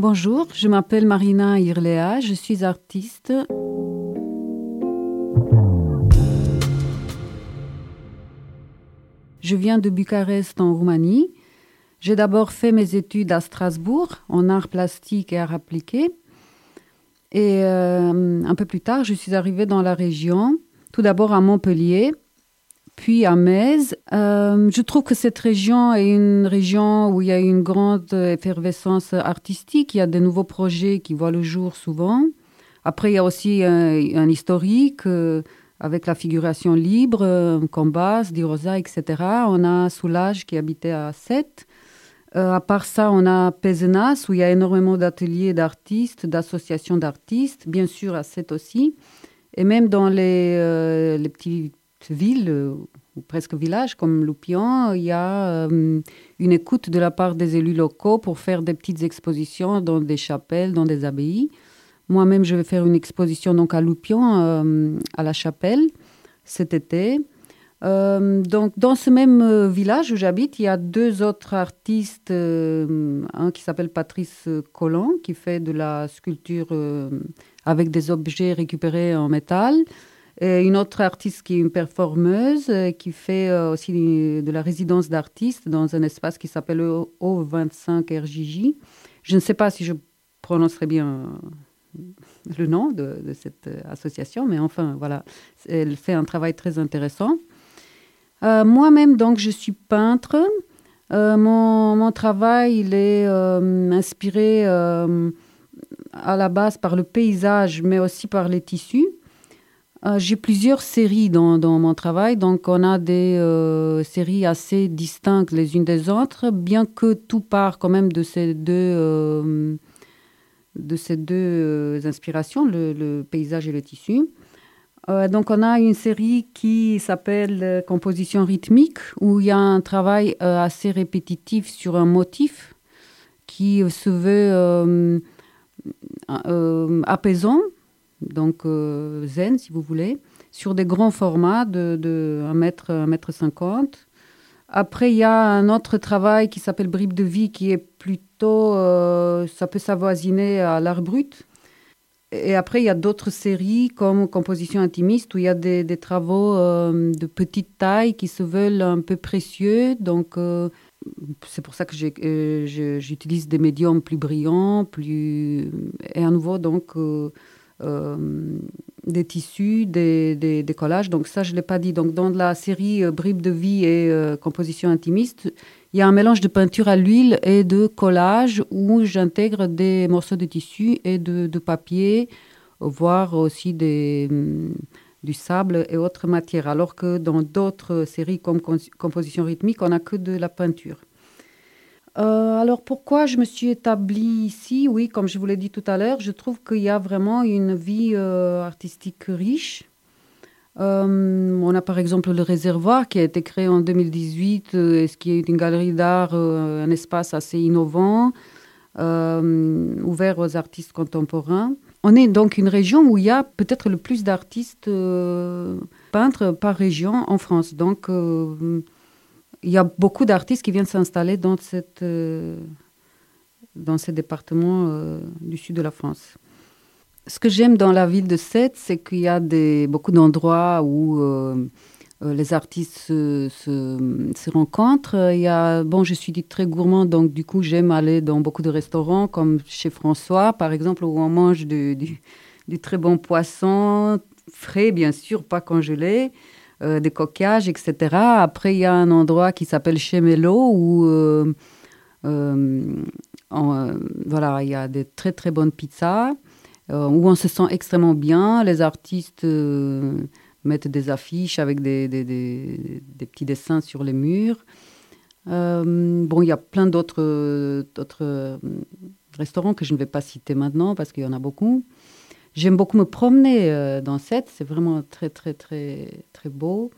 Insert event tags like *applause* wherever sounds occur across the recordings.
Bonjour, je m'appelle Marina Irlea, je suis artiste. Je viens de Bucarest en Roumanie. J'ai d'abord fait mes études à Strasbourg en art plastique et art appliqué. Et euh, un peu plus tard, je suis arrivée dans la région, tout d'abord à Montpellier, puis à Metz. Euh, je trouve que cette région est une région où il y a une grande effervescence artistique. Il y a de nouveaux projets qui voient le jour souvent. Après, il y a aussi un, historique euh, avec la figuration libre, euh, Combas, Di Rosa, etc. On a Soulage qui habitait à Sète. à part ça, on a Pézenas où il y a énormément d'ateliers d'artistes, d'associations d'artistes, bien sûr à Sète aussi. Et même dans les, les petits ville, euh, ou presque village comme Loupion, il y a euh, une écoute de la part des élus locaux pour faire des petites expositions dans des chapelles, dans des abbayes. Moi-même, je vais faire une exposition donc à Loupion, euh, à la chapelle, cet été. donc, dans ce même village où j'habite, il y a deux autres artistes, un qui s'appelle Patrice Collin, qui fait de la sculpture avec des objets récupérés en métal, euh, une autre artiste qui est une performeuse, euh, qui fait euh, aussi de la résidence d'artistes dans un espace qui s'appelle O25RJJ. Je ne sais pas si je prononcerai bien le nom de, cette association, mais enfin, voilà, elle fait un travail très intéressant. Moi-même, donc, je suis peintre. mon, mon, travail, il est inspiré à la base par le paysage, mais aussi par les tissus. Euh, j'ai plusieurs séries dans, mon travail, donc on a des euh, séries assez distinctes les unes des autres, bien que tout part quand même de ces deux, euh, de ces deux inspirations, le, paysage et le tissu. donc on a une série qui s'appelle Composition rythmique, où il y a un travail assez répétitif sur un motif qui se veut apaisant donc euh, zen si vous voulez, sur des grands formats de, de 1 mètre, 1 mètre 50. Après, il y a un autre travail qui s'appelle Bribe de vie, qui est plutôt, euh, ça peut s'avoisiner à l'art brut. Et après, il y a d'autres séries comme Composition intimiste, où il y a des, travaux euh, de petite taille qui se veulent un peu précieux. Donc, c'est pour ça que j'utilise des médiums plus brillants, plus... Et à nouveau, donc euh, des tissus, des, des, collages. Donc ça, je ne l'ai pas dit. Donc dans la série euh, Bribes de vie et euh, composition intimiste, il y a un mélange de peinture à l'huile et de collage où j'intègre des morceaux de tissu et de, de papier, voire aussi des, mm, du sable et autres matières. Alors que dans d'autres séries comme composition rythmique, on n'a que de la peinture. Euh, alors pourquoi je me suis établie ici? Oui, comme je vous l'ai dit tout à l'heure, je trouve qu'il y a vraiment une vie euh, artistique riche. Euh, on a par exemple le réservoir qui a été créé en 2018, et ce qui est une galerie d'art, un espace assez innovant, ouvert aux artistes contemporains? On est donc une région où il y a peut-être le plus d'artistes peintres par région en France. Donc il y a beaucoup d'artistes qui viennent s'installer dans, cette, euh, dans ces départements euh, du sud de la France. Ce que j'aime dans la ville de Sète, c'est qu'il y a des, beaucoup d'endroits où euh, les artistes se, se, rencontrent. Il y a, bon, je suis très gourmand, donc du coup, j'aime aller dans beaucoup de restaurants, comme chez François, par exemple, où on mange du, du très bon poisson, frais, bien sûr, pas congelé. Euh, des coquillages, etc. Après, il y a un endroit qui s'appelle Chemelo où euh, euh, voilà, il y a des très très bonnes pizzas où on se sent extrêmement bien. Les artistes mettent des affiches avec des, des, des, des, petits dessins sur les murs. bon, il y a plein d'autres restaurants que je ne vais pas citer maintenant parce qu'il y en a beaucoup. J'aime beaucoup me promener dans cette, c'est vraiment très, très, très, très beau.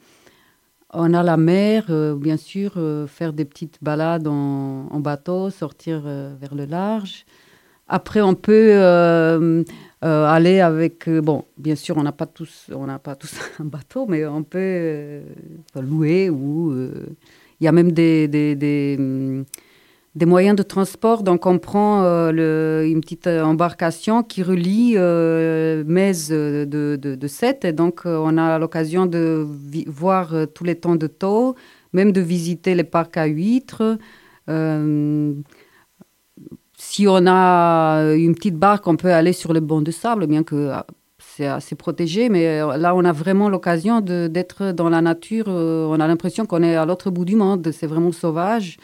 On a la mer, bien sûr, faire des petites balades en, bateau, sortir vers le large. Après, on peut euh, aller avec, euh, bon, bien sûr, on n'a pas tous, pas tous *laughs* un bateau, mais on peut euh, louer ou il y a même des, des, des, hum, des, moyens de transport. Donc, on prend le, une petite embarcation qui relie Metz de, de, de Sète. Et donc, on a l'occasion de voir tous les temps de taux, même de visiter les parcs à huîtres. Si on a une petite barque, on peut aller sur le banc de sable, bien que euh, c'est assez protégé, mais euh, là, on a vraiment l'occasion d'être dans la nature. Euh, on a l'impression qu'on est à l'autre bout du monde. C'est vraiment sauvage.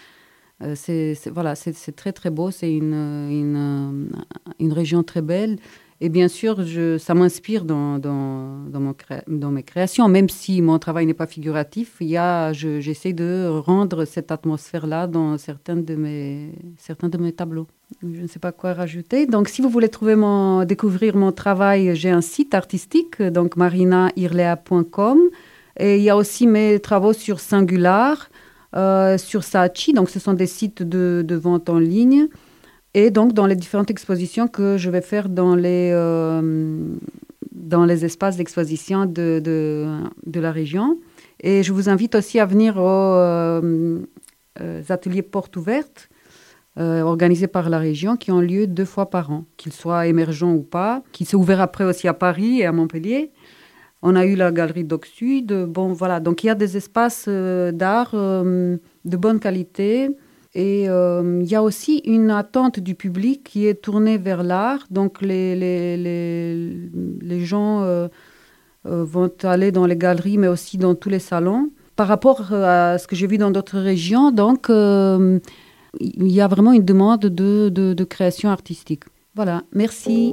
C'est voilà, c'est très très beau. C'est une, une, une, région très belle. Et bien sûr, je, ça m'inspire dans, dans, dans, dans, mes créations, même si mon travail n'est pas figuratif. J'essaie de rendre cette atmosphère-là dans certains de, mes, certains de mes tableaux. Je ne sais pas quoi rajouter. Donc, si vous voulez trouver mon, découvrir mon travail, j'ai un site artistique, donc marinairlea.com. Et il y a aussi mes travaux sur Singular, euh, sur Saatchi. Donc, ce sont des sites de, vente en ligne. Et donc, dans les différentes expositions que je vais faire dans les, euh, dans les espaces d'exposition de, de, la région. Et je vous invite aussi à venir aux, euh, ateliers portes ouvertes euh, organisés par la région qui ont lieu deux fois par an, qu'ils soient émergents ou pas, qui s'est ouvert après aussi à Paris et à Montpellier. On a eu la galerie Doc. Bon, voilà. Donc, il y a des espaces d'art de bonne qualité et euh, il y a aussi une attente du public qui est tournée vers l'art. Donc les, les, les, les gens euh, euh, vont aller dans les galeries, mais aussi dans tous les salons. Par rapport à ce que j'ai vu dans d'autres régions, donc il y a vraiment une demande de, de, de création artistique. Voilà, merci.